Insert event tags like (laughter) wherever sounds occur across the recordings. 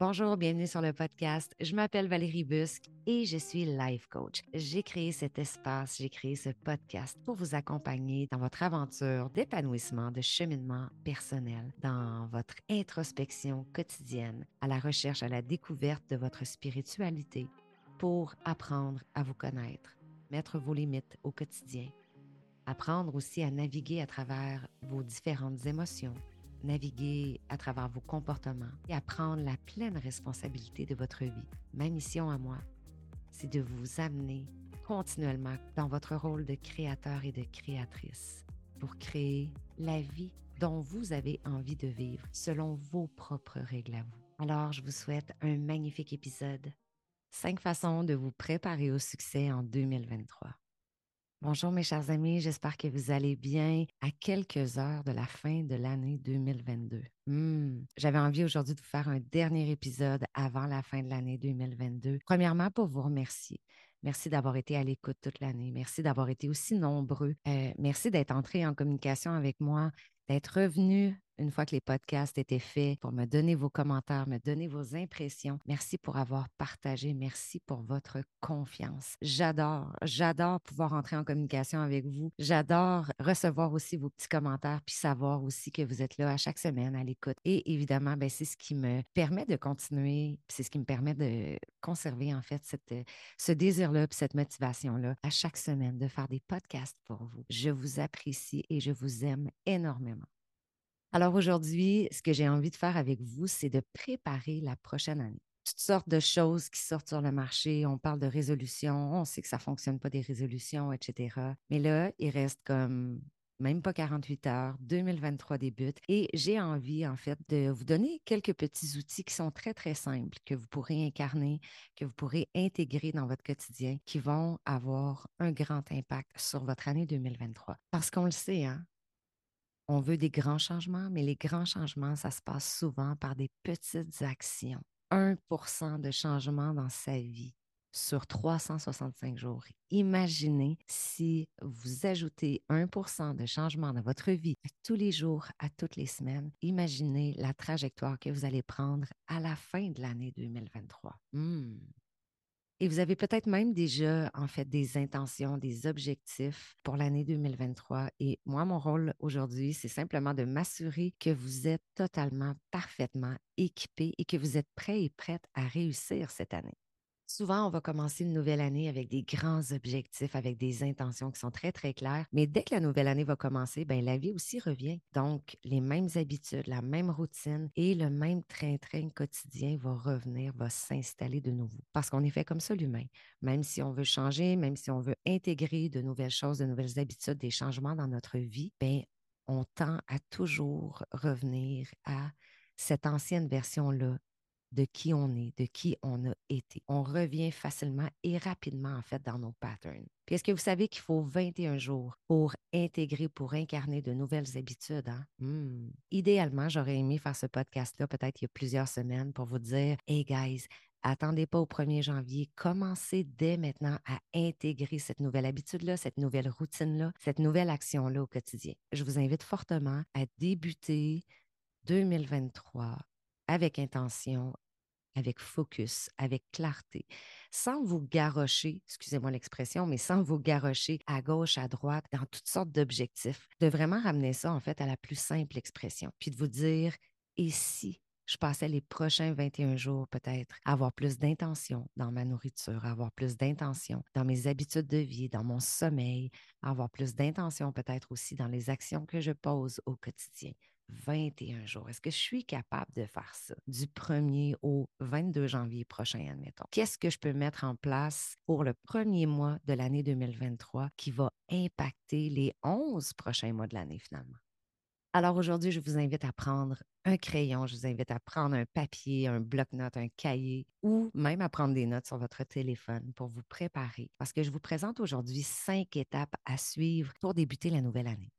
Bonjour, bienvenue sur le podcast. Je m'appelle Valérie Busque et je suis life coach. J'ai créé cet espace, j'ai créé ce podcast pour vous accompagner dans votre aventure d'épanouissement, de cheminement personnel, dans votre introspection quotidienne, à la recherche, à la découverte de votre spiritualité pour apprendre à vous connaître, mettre vos limites au quotidien, apprendre aussi à naviguer à travers vos différentes émotions naviguer à travers vos comportements et à prendre la pleine responsabilité de votre vie. Ma mission à moi, c'est de vous amener continuellement dans votre rôle de créateur et de créatrice pour créer la vie dont vous avez envie de vivre selon vos propres règles à vous. Alors, je vous souhaite un magnifique épisode. Cinq façons de vous préparer au succès en 2023. Bonjour mes chers amis, j'espère que vous allez bien à quelques heures de la fin de l'année 2022. Hmm, j'avais envie aujourd'hui de vous faire un dernier épisode avant la fin de l'année 2022. Premièrement, pour vous remercier. Merci d'avoir été à l'écoute toute l'année. Merci d'avoir été aussi nombreux. Euh, merci d'être entré en communication avec moi, d'être revenu une fois que les podcasts étaient faits, pour me donner vos commentaires, me donner vos impressions. Merci pour avoir partagé. Merci pour votre confiance. J'adore, j'adore pouvoir entrer en communication avec vous. J'adore recevoir aussi vos petits commentaires, puis savoir aussi que vous êtes là à chaque semaine à l'écoute. Et évidemment, ben, c'est ce qui me permet de continuer, c'est ce qui me permet de conserver en fait cette, ce désir-là, cette motivation-là à chaque semaine de faire des podcasts pour vous. Je vous apprécie et je vous aime énormément. Alors aujourd'hui, ce que j'ai envie de faire avec vous, c'est de préparer la prochaine année. Toutes sortes de choses qui sortent sur le marché. On parle de résolutions, on sait que ça ne fonctionne pas des résolutions, etc. Mais là, il reste comme même pas 48 heures, 2023 débute et j'ai envie en fait de vous donner quelques petits outils qui sont très très simples que vous pourrez incarner, que vous pourrez intégrer dans votre quotidien qui vont avoir un grand impact sur votre année 2023. Parce qu'on le sait, hein, on veut des grands changements, mais les grands changements, ça se passe souvent par des petites actions. 1% de changement dans sa vie sur 365 jours. Imaginez si vous ajoutez 1% de changement dans votre vie tous les jours, à toutes les semaines. Imaginez la trajectoire que vous allez prendre à la fin de l'année 2023. Et vous avez peut-être même déjà, en fait, des intentions, des objectifs pour l'année 2023. Et moi, mon rôle aujourd'hui, c'est simplement de m'assurer que vous êtes totalement, parfaitement équipé et que vous êtes prêt et prête à réussir cette année. Souvent, on va commencer une nouvelle année avec des grands objectifs, avec des intentions qui sont très, très claires. Mais dès que la nouvelle année va commencer, ben, la vie aussi revient. Donc, les mêmes habitudes, la même routine et le même train-train quotidien va revenir, va s'installer de nouveau. Parce qu'on est fait comme ça, l'humain. Même si on veut changer, même si on veut intégrer de nouvelles choses, de nouvelles habitudes, des changements dans notre vie, ben, on tend à toujours revenir à cette ancienne version-là de qui on est, de qui on a été. On revient facilement et rapidement, en fait, dans nos patterns. Puis est-ce que vous savez qu'il faut 21 jours pour intégrer, pour incarner de nouvelles habitudes? Hein? Hmm. Idéalement, j'aurais aimé faire ce podcast-là peut-être il y a plusieurs semaines pour vous dire, hey guys, attendez pas au 1er janvier, commencez dès maintenant à intégrer cette nouvelle habitude-là, cette nouvelle routine-là, cette nouvelle action-là au quotidien. Je vous invite fortement à débuter 2023 avec intention, avec focus, avec clarté, sans vous garrocher, excusez-moi l'expression, mais sans vous garrocher à gauche, à droite, dans toutes sortes d'objectifs, de vraiment ramener ça en fait à la plus simple expression, puis de vous dire, et si je passais les prochains 21 jours peut-être à avoir plus d'intention dans ma nourriture, à avoir plus d'intention dans mes habitudes de vie, dans mon sommeil, à avoir plus d'intention peut-être aussi dans les actions que je pose au quotidien. 21 jours. Est-ce que je suis capable de faire ça du 1er au 22 janvier prochain, admettons? Qu'est-ce que je peux mettre en place pour le premier mois de l'année 2023 qui va impacter les 11 prochains mois de l'année finalement? Alors aujourd'hui, je vous invite à prendre un crayon, je vous invite à prendre un papier, un bloc-notes, un cahier ou même à prendre des notes sur votre téléphone pour vous préparer parce que je vous présente aujourd'hui cinq étapes à suivre pour débuter la nouvelle année.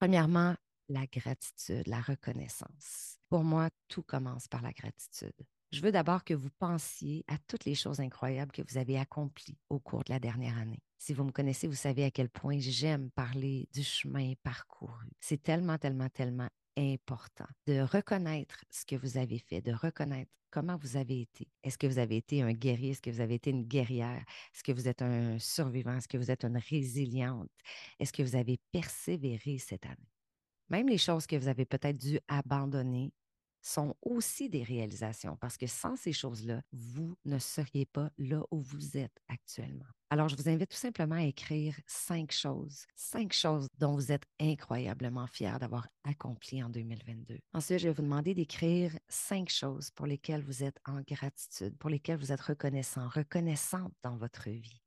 Premièrement, la gratitude, la reconnaissance. Pour moi, tout commence par la gratitude. Je veux d'abord que vous pensiez à toutes les choses incroyables que vous avez accomplies au cours de la dernière année. Si vous me connaissez, vous savez à quel point j'aime parler du chemin parcouru. C'est tellement, tellement, tellement important de reconnaître ce que vous avez fait, de reconnaître comment vous avez été. Est-ce que vous avez été un guerrier? Est-ce que vous avez été une guerrière? Est-ce que vous êtes un survivant? Est-ce que vous êtes une résiliente? Est-ce que vous avez persévéré cette année? Même les choses que vous avez peut-être dû abandonner, sont aussi des réalisations parce que sans ces choses-là, vous ne seriez pas là où vous êtes actuellement. Alors, je vous invite tout simplement à écrire cinq choses, cinq choses dont vous êtes incroyablement fiers d'avoir accompli en 2022. Ensuite, je vais vous demander d'écrire cinq choses pour lesquelles vous êtes en gratitude, pour lesquelles vous êtes reconnaissant, reconnaissante dans votre vie.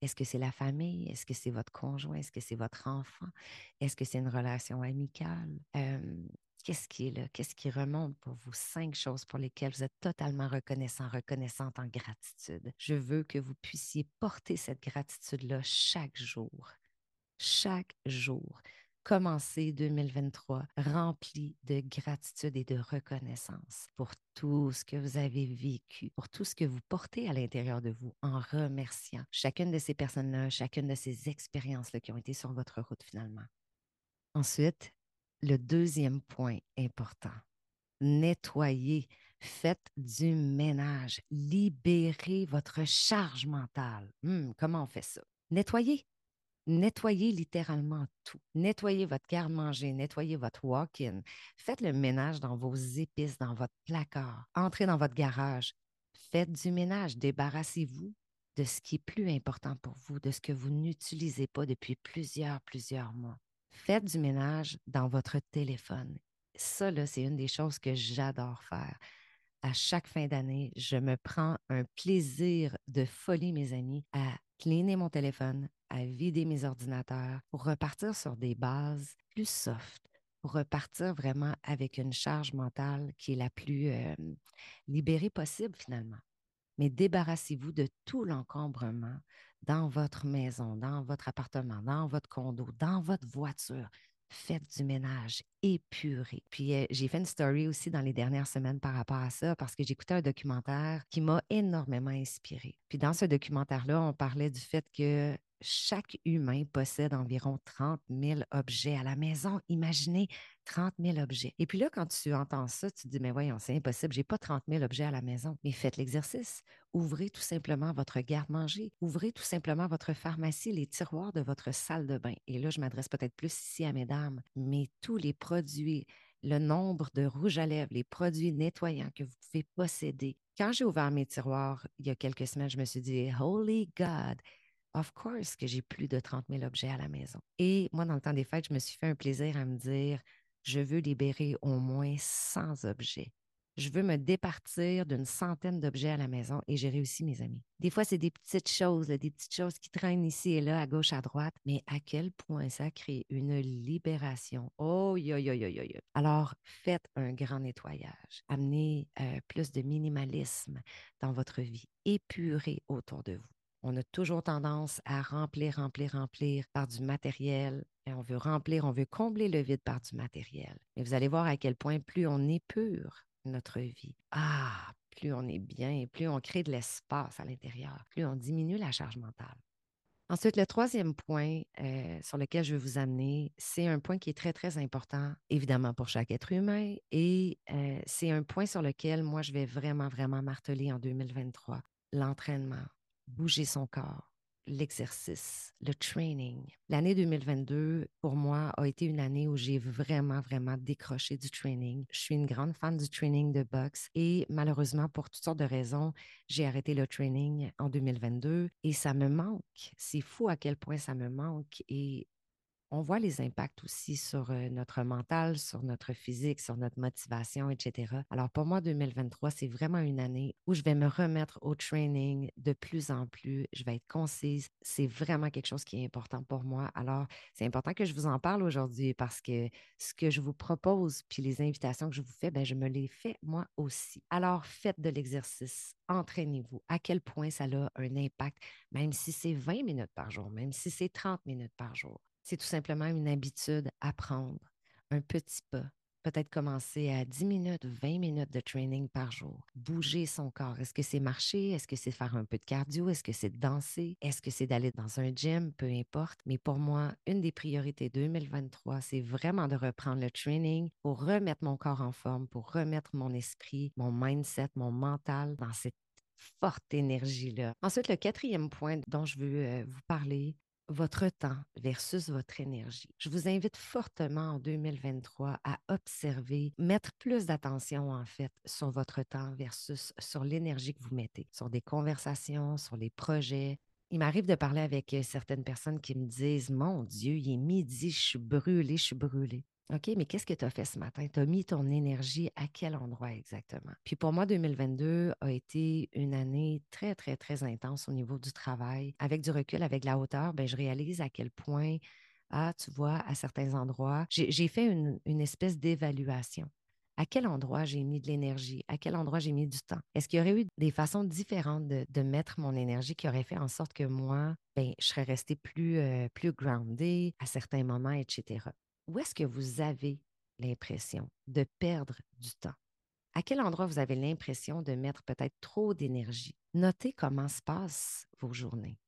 Est-ce que c'est la famille? Est-ce que c'est votre conjoint? Est-ce que c'est votre enfant? Est-ce que c'est une relation amicale? Qu'est-ce qui est là? Qu'est-ce qui remonte pour vous? Cinq choses pour lesquelles vous êtes totalement reconnaissant, reconnaissante en gratitude. Je veux que vous puissiez porter cette gratitude-là chaque jour. Chaque jour. Commencez 2023 rempli de gratitude et de reconnaissance pour tout ce que vous avez vécu, pour tout ce que vous portez à l'intérieur de vous en remerciant chacune de ces personnes-là, chacune de ces expériences-là qui ont été sur votre route finalement. Ensuite, le deuxième point important. Nettoyez, faites du ménage, libérez votre charge mentale. Hum, comment on fait ça? Nettoyez. Nettoyez littéralement tout. Nettoyez votre garde-manger, nettoyez votre walk-in. Faites le ménage dans vos épices, dans votre placard. Entrez dans votre garage. Faites du ménage. Débarrassez-vous de ce qui est plus important pour vous, de ce que vous n'utilisez pas depuis plusieurs, plusieurs mois. Faites du ménage dans votre téléphone. Ça, c'est une des choses que j'adore faire. À chaque fin d'année, je me prends un plaisir de folie, mes amis, à cleaner mon téléphone, à vider mes ordinateurs pour repartir sur des bases plus soft, pour repartir vraiment avec une charge mentale qui est la plus libérée possible finalement. Mais débarrassez-vous de tout l'encombrement dans votre maison, dans votre appartement, dans votre condo, dans votre voiture. Faites du ménage, épurez. Puis euh, j'ai fait une story aussi dans les dernières semaines par rapport à ça parce que j'écoutais un documentaire qui m'a énormément inspiré. Puis dans ce documentaire-là, on parlait du fait que chaque humain possède environ 30 000 objets à la maison. Imaginez 30 000 objets. Et puis là, quand tu entends ça, tu te dis, mais voyons, c'est impossible, j'ai pas 30 000 objets à la maison. Mais faites l'exercice. Ouvrez tout simplement votre garde-manger. Ouvrez tout simplement votre pharmacie, les tiroirs de votre salle de bain. Et là, je m'adresse peut-être plus ici à mesdames, mais tous les produits, le nombre de rouges à lèvres, les produits nettoyants que vous pouvez posséder. Quand j'ai ouvert mes tiroirs il y a quelques semaines, je me suis dit, Holy God, Of course que j'ai plus de 30 000 objets à la maison. Et moi, dans le temps des fêtes, je me suis fait un plaisir à me dire, je veux libérer au moins 100 objets. Je veux me départir d'une centaine d'objets à la maison et j'ai réussi, mes amis. Des fois, c'est des petites choses, des petites choses qui traînent ici et là, à gauche, à droite, mais à quel point ça crée une libération? Oh, yo, yo, yo, yo, yo. Alors, faites un grand nettoyage. Amenez euh, plus de minimalisme dans votre vie. Épurez autour de vous on a toujours tendance à remplir, remplir, remplir par du matériel. Et on veut remplir, on veut combler le vide par du matériel. Mais vous allez voir à quel point plus on épure notre vie, ah, plus on est bien et plus on crée de l'espace à l'intérieur, plus on diminue la charge mentale. Ensuite, le troisième point euh, sur lequel je vais vous amener, c'est un point qui est très, très important, évidemment, pour chaque être humain. Et euh, c'est un point sur lequel moi, je vais vraiment, vraiment marteler en 2023, l'entraînement bouger son corps, l'exercice, le training. L'année 2022, pour moi, a été une année où j'ai vraiment, vraiment décroché du training. Je suis une grande fan du training de boxe et malheureusement, pour toutes sortes de raisons, j'ai arrêté le training en 2022 et ça me manque. C'est fou à quel point ça me manque et on voit les impacts aussi sur notre mental, sur notre physique, sur notre motivation, etc. Alors pour moi, 2023, c'est vraiment une année où je vais me remettre au training de plus en plus. Je vais être concise. C'est vraiment quelque chose qui est important pour moi. Alors, c'est important que je vous en parle aujourd'hui parce que ce que je vous propose, puis les invitations que je vous fais, ben, je me les fais moi aussi. Alors, faites de l'exercice. Entraînez-vous. À quel point ça a un impact, même si c'est 20 minutes par jour, même si c'est 30 minutes par jour? C'est tout simplement une habitude à prendre, un petit pas, Peut-être commencer à 10 minutes, 20 minutes de training par jour. Bouger son corps. Est-ce que c'est marcher? Est-ce que c'est faire un peu de cardio? Est-ce que c'est danser? Est-ce que c'est d'aller dans un gym? Peu importe. Mais pour moi, une des priorités 2023, c'est vraiment de reprendre le training pour remettre mon corps en forme, pour remettre mon esprit, mon mindset, mon mental dans cette forte énergie-là. Ensuite, le quatrième point dont je veux euh, vous parler, votre temps versus votre énergie. Je vous invite fortement en 2023 à observer, mettre plus d'attention en fait sur votre temps versus sur l'énergie que vous mettez, sur des conversations, sur les projets. Il m'arrive de parler avec euh, certaines personnes qui me disent Mon Dieu, il est midi, je suis brûlée, je suis brûlée. OK, mais qu'est-ce que tu as fait ce matin? Tu as mis ton énergie à quel endroit exactement? Puis pour moi, 2022 a été une année très, très, très intense au niveau du travail. Avec du recul, avec la hauteur, ben, je réalise à quel point, ah, tu vois, à certains endroits, j'ai fait une, espèce d'évaluation. À quel endroit j'ai mis de l'énergie? À quel endroit j'ai mis du temps? Est-ce qu'il y aurait eu des façons différentes de, mettre mon énergie qui auraient fait en sorte que moi, ben, je serais restée plus, euh, plus grounded à certains moments, etc où est-ce que vous avez l'impression de perdre du temps? À quel endroit vous avez l'impression de mettre peut-être trop d'énergie? Notez comment se passent vos journées.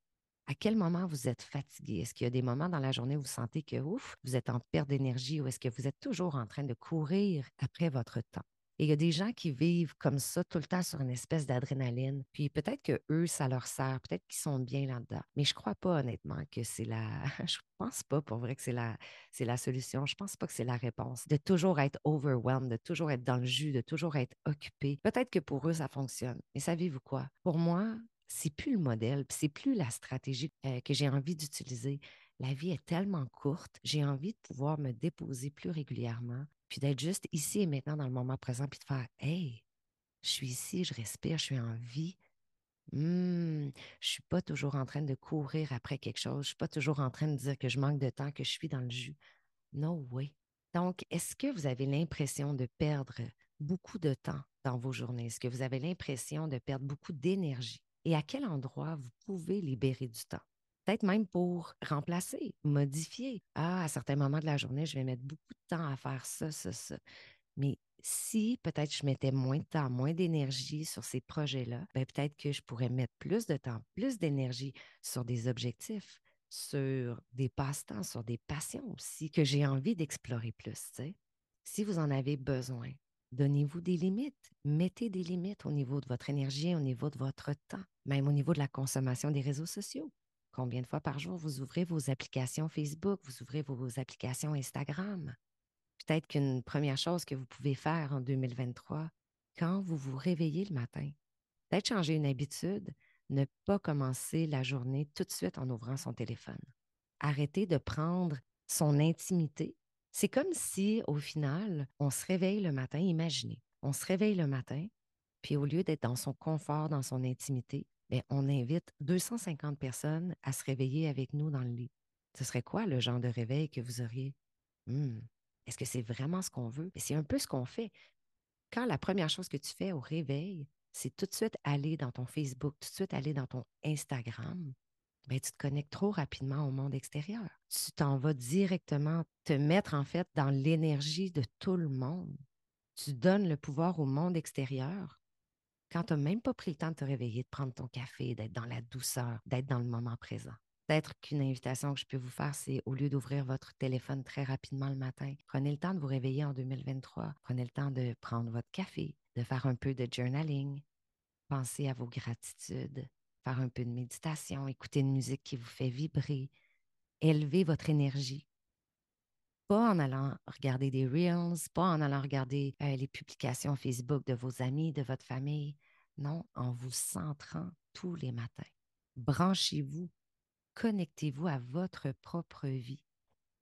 À quel moment vous êtes fatigué? Est-ce qu'il y a des moments dans la journée où vous sentez que ouf, vous êtes en perte d'énergie ou est-ce que vous êtes toujours en train de courir après votre temps? Et il y a des gens qui vivent comme ça tout le temps sur une espèce d'adrénaline. Puis peut-être que eux, ça leur sert, peut-être qu'ils sont bien là-dedans. Mais je crois pas honnêtement que c'est la. (laughs) je pense pas pour vrai que c'est la, c'est la solution. Je pense pas que c'est la réponse. De toujours être overwhelmed, de toujours être dans le jus, de toujours être occupé. Peut-être que pour eux, ça fonctionne. Mais savez-vous quoi? Pour moi, c'est plus le modèle, c'est plus la stratégie euh, que j'ai envie d'utiliser. La vie est tellement courte, j'ai envie de pouvoir me déposer plus régulièrement, puis d'être juste ici et maintenant dans le moment présent, puis de faire Hey, je suis ici, je respire, je suis en vie. Mmh, je suis pas toujours en train de courir après quelque chose. Je suis pas toujours en train de dire que je manque de temps, que je suis dans le jus. No way. Donc, est-ce que vous avez l'impression de perdre beaucoup de temps dans vos journées? Est-ce que vous avez l'impression de perdre beaucoup d'énergie? Et à quel endroit vous pouvez libérer du temps? Peut-être même pour remplacer, modifier. Ah, à certains moments de la journée, je vais mettre beaucoup de temps à faire ça, ça, ça. Mais si peut-être je mettais moins de temps, moins d'énergie sur ces projets-là, ben, peut-être que je pourrais mettre plus de temps, plus d'énergie sur des objectifs, sur des passe-temps, sur des passions aussi que j'ai envie d'explorer plus. Si vous en avez besoin, donnez-vous des limites. Mettez des limites au niveau de votre énergie, au niveau de votre temps, même au niveau de la consommation des réseaux sociaux. Combien de fois par jour vous ouvrez vos applications Facebook, vous ouvrez vos, applications Instagram? Peut-être qu'une première chose que vous pouvez faire en 2023, quand vous vous réveillez le matin, peut-être changer une habitude, ne pas commencer la journée tout de suite en ouvrant son téléphone. Arrêter de prendre son intimité. C'est comme si, au final, on se réveille le matin, imaginez, on se réveille le matin, puis au lieu d'être dans son confort, dans son intimité, on invite 250 personnes à se réveiller avec nous dans le lit. Ce serait quoi le genre de réveil que vous auriez? Mmh. Est-ce que c'est vraiment ce qu'on veut? C'est un peu ce qu'on fait. Quand la première chose que tu fais au réveil, c'est tout de suite aller dans ton Facebook, tout de suite aller dans ton Instagram, ben, tu te connectes trop rapidement au monde extérieur. Tu t'en vas directement te mettre en fait dans l'énergie de tout le monde. Tu donnes le pouvoir au monde extérieur quand tu n'as même pas pris le temps de te réveiller, de prendre ton café, d'être dans la douceur, d'être dans le moment présent. Peut-être qu'une invitation que je peux vous faire, c'est au lieu d'ouvrir votre téléphone très rapidement le matin, prenez le temps de vous réveiller en 2023. Prenez le temps de prendre votre café, de faire un peu de journaling, pensez à vos gratitudes, faire un peu de méditation, écouter une musique qui vous fait vibrer, élever votre énergie pas en allant regarder des reels, pas en allant regarder les publications Facebook de vos amis, de votre famille. Non, en vous centrant tous les matins. Branchez-vous, connectez-vous à votre propre vie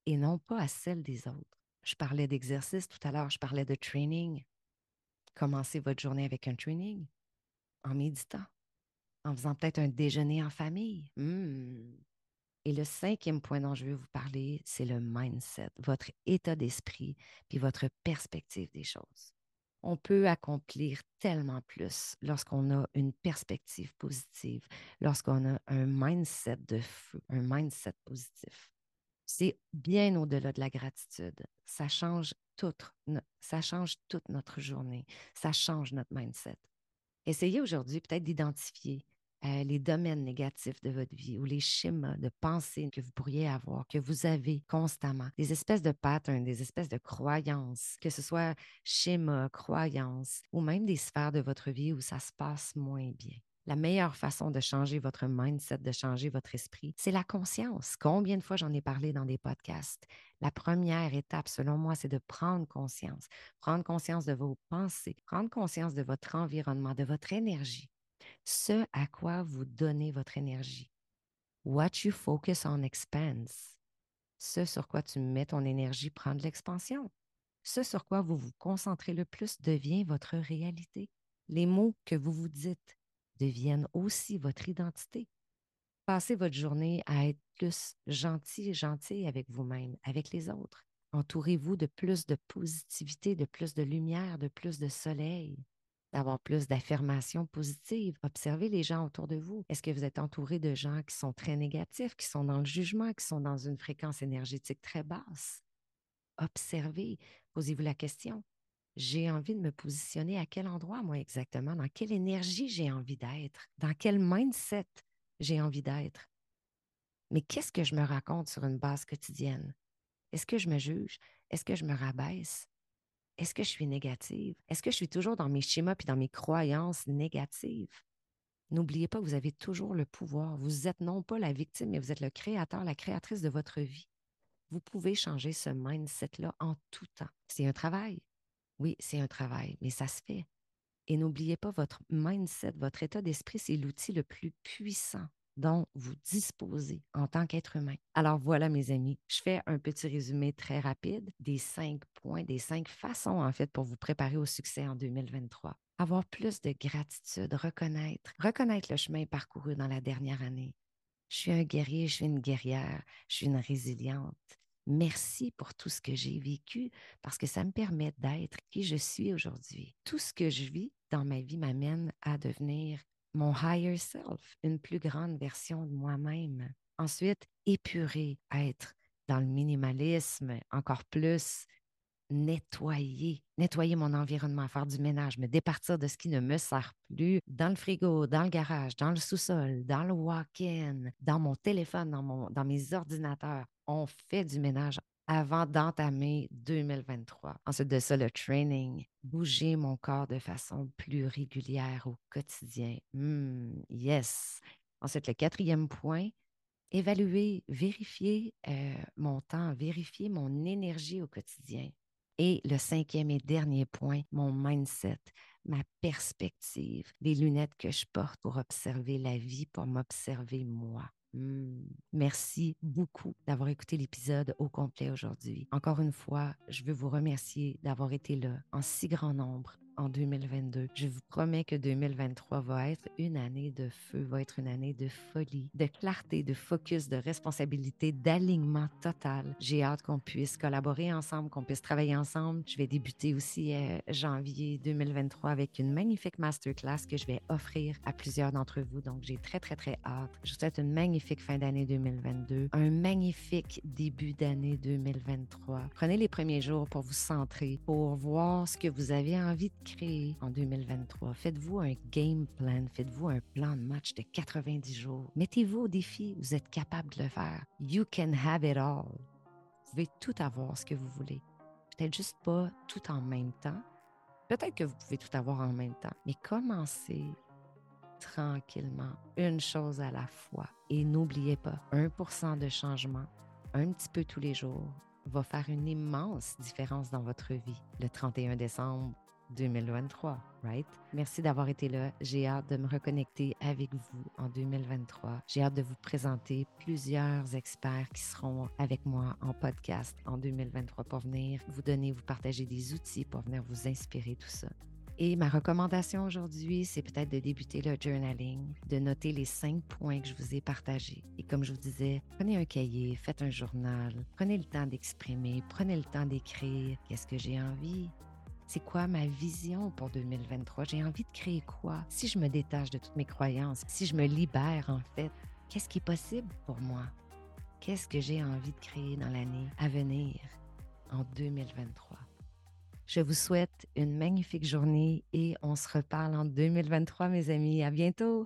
et non pas à celle des autres. Je parlais d'exercice tout à l'heure, je parlais de training. Commencez votre journée avec un training en méditant, en faisant peut-être un déjeuner en famille. Mmh. Et le cinquième point dont je veux vous parler, c'est le mindset, votre état d'esprit, puis votre perspective des choses. On peut accomplir tellement plus lorsqu'on a une perspective positive, lorsqu'on a un mindset de feu, un mindset positif. C'est bien au-delà de la gratitude. Ça change ça change toute notre journée. Ça change notre mindset. Essayez aujourd'hui peut-être d'identifier euh, les domaines négatifs de votre vie ou les schémas de pensée que vous pourriez avoir, que vous avez constamment, des espèces de patterns, des espèces de croyances, que ce soit schémas, croyances ou même des sphères de votre vie où ça se passe moins bien. La meilleure façon de changer votre mindset, de changer votre esprit, c'est la conscience. Combien de fois j'en ai parlé dans des podcasts? La première étape, selon moi, c'est de prendre conscience. Prendre conscience de vos pensées, prendre conscience de votre environnement, de votre énergie ce à quoi vous donnez votre énergie. What you focus on expands. Ce sur quoi tu mets ton énergie prend de l'expansion. Ce sur quoi vous vous concentrez le plus devient votre réalité. Les mots que vous vous dites deviennent aussi votre identité. Passez votre journée à être plus gentil et gentil avec vous-même, avec les autres. Entourez-vous de plus de positivité, de plus de lumière, de plus de soleil d'avoir plus d'affirmations positives. Observez les gens autour de vous. Est-ce que vous êtes entouré de gens qui sont très négatifs, qui sont dans le jugement, qui sont dans une fréquence énergétique très basse? Observez, posez-vous la question. J'ai envie de me positionner à quel endroit, moi exactement? Dans quelle énergie j'ai envie d'être? Dans quel mindset j'ai envie d'être? Mais qu'est-ce que je me raconte sur une base quotidienne? Est-ce que je me juge? Est-ce que je me rabaisse? Est-ce que je suis négative? Est-ce que je suis toujours dans mes schémas et dans mes croyances négatives? N'oubliez pas vous avez toujours le pouvoir. Vous êtes non pas la victime, mais vous êtes le créateur, la créatrice de votre vie. Vous pouvez changer ce mindset-là en tout temps. C'est un travail. Oui, c'est un travail, mais ça se fait. Et n'oubliez pas, votre mindset, votre état d'esprit, c'est l'outil le plus puissant dont vous disposez en tant qu'être humain. Alors voilà, mes amis, je fais un petit résumé très rapide des cinq points, des cinq façons, en fait, pour vous préparer au succès en 2023. Avoir plus de gratitude, reconnaître, reconnaître le chemin parcouru dans la dernière année. Je suis un guerrier, je suis une guerrière, je suis une résiliente. Merci pour tout ce que j'ai vécu parce que ça me permet d'être qui je suis aujourd'hui. Tout ce que je vis dans ma vie m'amène à devenir mon higher self, une plus grande version de moi-même. Ensuite, épurer, être dans le minimalisme, encore plus nettoyer, nettoyer mon environnement, faire du ménage, me départir de ce qui ne me sert plus dans le frigo, dans le garage, dans le sous-sol, dans le walk-in, dans mon téléphone, dans, mon, dans mes ordinateurs. On fait du ménage avant d'entamer 2023. Ensuite de ça, le training, bouger mon corps de façon plus régulière au quotidien. Hmm, yes. Ensuite, le quatrième point, évaluer, vérifier euh, mon temps, vérifier mon énergie au quotidien. Et le cinquième et dernier point, mon mindset, ma perspective, les lunettes que je porte pour observer la vie, pour m'observer moi. Mmh. Merci beaucoup d'avoir écouté l'épisode au complet aujourd'hui. Encore une fois, je veux vous remercier d'avoir été là en si grand nombre en 2022. Je vous promets que 2023 va être une année de feu, va être une année de folie, de clarté, de focus, de responsabilité, d'alignement total. J'ai hâte qu'on puisse collaborer ensemble, qu'on puisse travailler ensemble. Je vais débuter aussi euh, janvier 2023 avec une magnifique masterclass que je vais offrir à plusieurs d'entre vous. Donc, j'ai très, très, très hâte. Je vous souhaite une magnifique fin d'année 2022, un magnifique début d'année 2023. Prenez les premiers jours pour vous centrer, pour voir ce que vous avez envie de créer en 2023. Faites-vous un game plan, faites-vous un plan de match de 90 jours. Mettez-vous au défi, vous êtes capable de le faire. You can have it all. Vous pouvez tout avoir ce que vous voulez. Peut-être juste pas tout en même temps. Peut-être que vous pouvez tout avoir en même temps, mais commencez tranquillement, une chose à la fois. Et n'oubliez pas, 1% de changement, un petit peu tous les jours, va faire une immense différence dans votre vie. Le 31 décembre, 2023, right? Merci d'avoir été là. J'ai hâte de me reconnecter avec vous en 2023. J'ai hâte de vous présenter plusieurs experts qui seront avec moi en podcast en 2023 pour venir vous donner, vous partager des outils pour venir vous inspirer tout ça. Et ma recommandation aujourd'hui, c'est peut-être de débuter le journaling, de noter les cinq points que je vous ai partagés. Et comme je vous disais, prenez un cahier, faites un journal, prenez le temps d'exprimer, prenez le temps d'écrire qu'est-ce que j'ai envie, c'est quoi ma vision pour 2023? J'ai envie de créer quoi? Si je me détache de toutes mes croyances, si je me libère en fait, qu'est-ce qui est possible pour moi? Qu'est-ce que j'ai envie de créer dans l'année à venir en 2023? Je vous souhaite une magnifique journée et on se reparle en 2023, mes amis. À bientôt!